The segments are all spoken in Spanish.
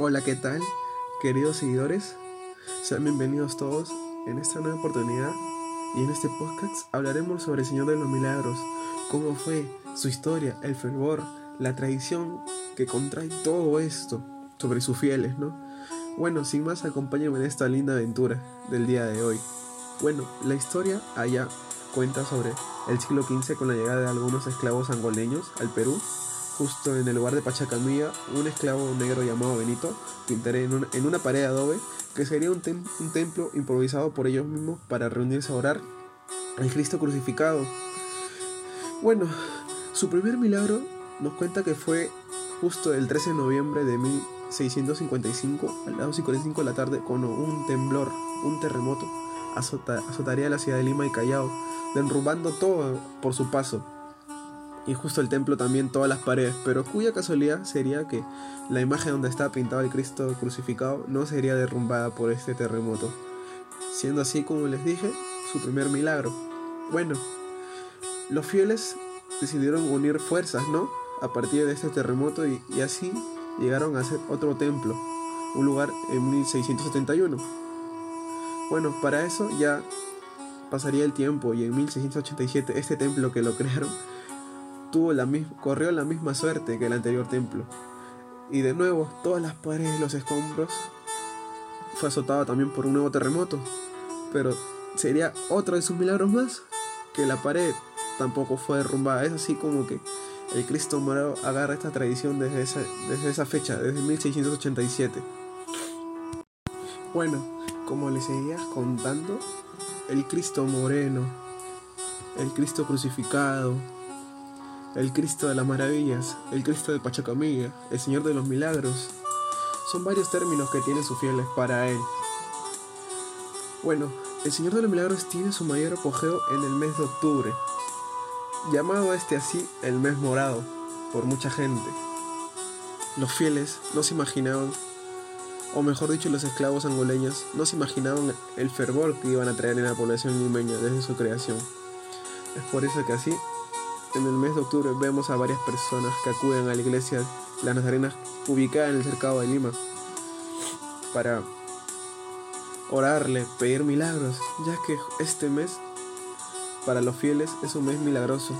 Hola, ¿qué tal? Queridos seguidores, sean bienvenidos todos en esta nueva oportunidad y en este podcast hablaremos sobre el Señor de los Milagros, cómo fue su historia, el fervor, la tradición que contrae todo esto sobre sus fieles, ¿no? Bueno, sin más, acompáñenme en esta linda aventura del día de hoy. Bueno, la historia allá cuenta sobre el siglo XV con la llegada de algunos esclavos angoleños al Perú justo en el lugar de Pachacamilla, un esclavo negro llamado Benito pintaré en, en una pared de adobe que sería un, un templo improvisado por ellos mismos para reunirse a orar al Cristo crucificado. Bueno, su primer milagro nos cuenta que fue justo el 13 de noviembre de 1655, a las 2.45 de la tarde, cuando un temblor, un terremoto, azotaría la ciudad de Lima y Callao, derrumbando todo por su paso y justo el templo también todas las paredes, pero cuya casualidad sería que la imagen donde está pintado el Cristo crucificado no sería derrumbada por este terremoto, siendo así como les dije, su primer milagro. Bueno, los fieles decidieron unir fuerzas, ¿no? A partir de este terremoto y, y así llegaron a hacer otro templo, un lugar en 1671. Bueno, para eso ya pasaría el tiempo y en 1687 este templo que lo crearon tuvo la corrió la misma suerte que el anterior templo. Y de nuevo, todas las paredes y los escombros fue azotado también por un nuevo terremoto. Pero sería otro de sus milagros más, que la pared tampoco fue derrumbada. Es así como que el Cristo morado agarra esta tradición desde esa, desde esa fecha, desde 1687. Bueno, como les seguía contando, el Cristo moreno, el Cristo crucificado, el Cristo de las Maravillas, el Cristo de Pachacamilla, el Señor de los Milagros. Son varios términos que tienen sus fieles para Él. Bueno, el Señor de los Milagros tiene su mayor apogeo en el mes de octubre, llamado este así el mes morado por mucha gente. Los fieles no se imaginaban, o mejor dicho los esclavos angoleños, no se imaginaban el fervor que iban a traer en la población limeña desde su creación. Es por eso que así en el mes de octubre vemos a varias personas que acuden a la iglesia Las Nazarenas ubicada en el cercado de Lima para orarle, pedir milagros, ya que este mes para los fieles es un mes milagroso,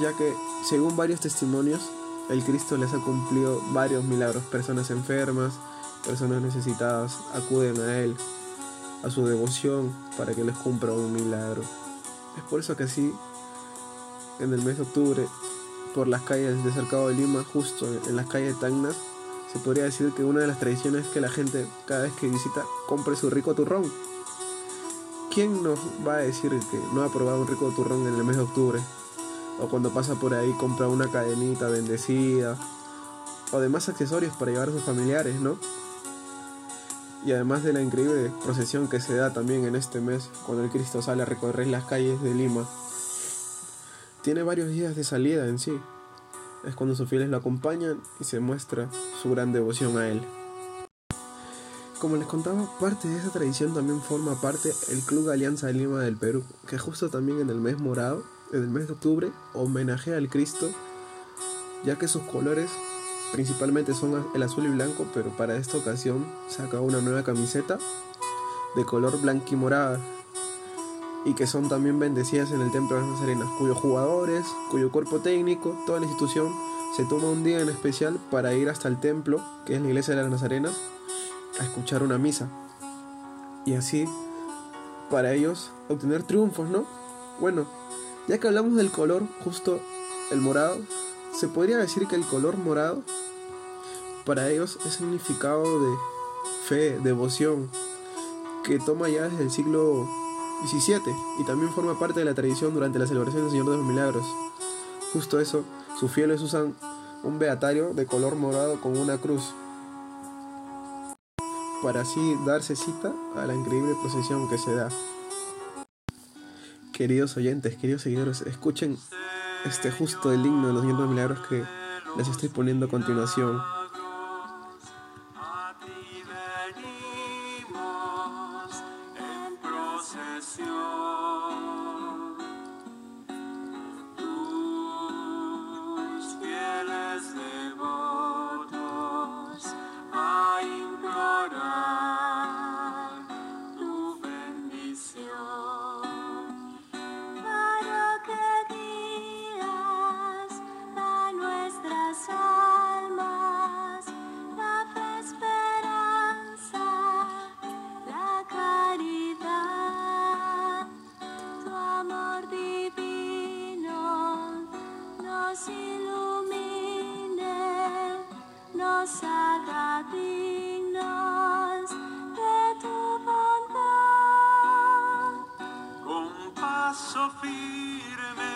ya que según varios testimonios el Cristo les ha cumplido varios milagros, personas enfermas, personas necesitadas acuden a Él, a su devoción para que les cumpla un milagro. Es por eso que así en el mes de octubre por las calles de Cercado de Lima, justo en las calles de Tacna, se podría decir que una de las tradiciones es que la gente cada vez que visita compre su rico turrón. ¿Quién nos va a decir que no ha probado un rico turrón en el mes de octubre? O cuando pasa por ahí compra una cadenita bendecida o demás accesorios para llevar a sus familiares, ¿no? Y además de la increíble procesión que se da también en este mes cuando el Cristo sale a recorrer las calles de Lima tiene varios días de salida en sí. Es cuando sus fieles lo acompañan y se muestra su gran devoción a él. Como les contaba, parte de esa tradición también forma parte el Club Alianza de Lima del Perú, que justo también en el mes morado, en el mes de octubre, homenajea al Cristo, ya que sus colores principalmente son el azul y blanco, pero para esta ocasión saca una nueva camiseta de color blanco y morada, y que son también bendecidas en el Templo de las Nazarenas, cuyos jugadores, cuyo cuerpo técnico, toda la institución se toma un día en especial para ir hasta el templo, que es la iglesia de las Nazarenas, a escuchar una misa. Y así, para ellos, obtener triunfos, ¿no? Bueno, ya que hablamos del color, justo el morado, se podría decir que el color morado para ellos es significado de fe, devoción, que toma ya desde el siglo 17 y también forma parte de la tradición durante la celebración del Señor de los Milagros. Justo eso, sus fieles usan un beatario de color morado con una cruz para así darse cita a la increíble procesión que se da. Queridos oyentes, queridos seguidores, escuchen este justo el himno de los Señor de los Milagros que les estoy poniendo a continuación. Haga dignos de tu bondad. Con paso firme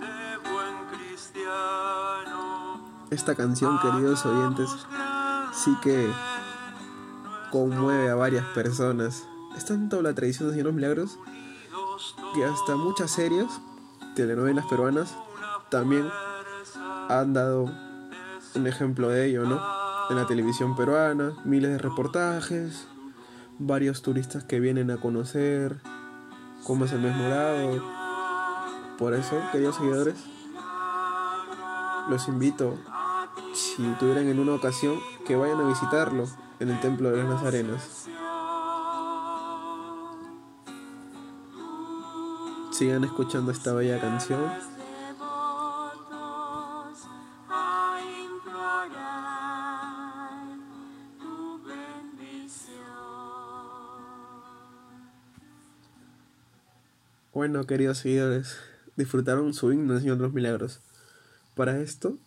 de buen cristiano. Esta canción, queridos oyentes, sí que conmueve a varias personas. Es tanto la tradición de Señor Milagros que hasta muchas series, telenovelas peruanas, también han dado un ejemplo de ello, ¿no? En la televisión peruana, miles de reportajes, varios turistas que vienen a conocer cómo es el mes. Por eso, queridos seguidores, los invito, si tuvieran en una ocasión, que vayan a visitarlo en el Templo de las Nazarenas. Sigan escuchando esta bella canción. Bueno, queridos seguidores, disfrutaron su himno Señor de los Milagros. Para esto,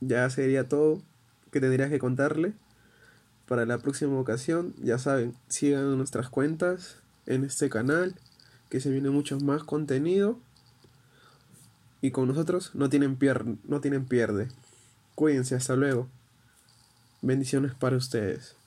ya sería todo que tendría que contarle. Para la próxima ocasión, ya saben, sigan nuestras cuentas en este canal, que se viene mucho más contenido. Y con nosotros no tienen, pier no tienen pierde. Cuídense, hasta luego. Bendiciones para ustedes.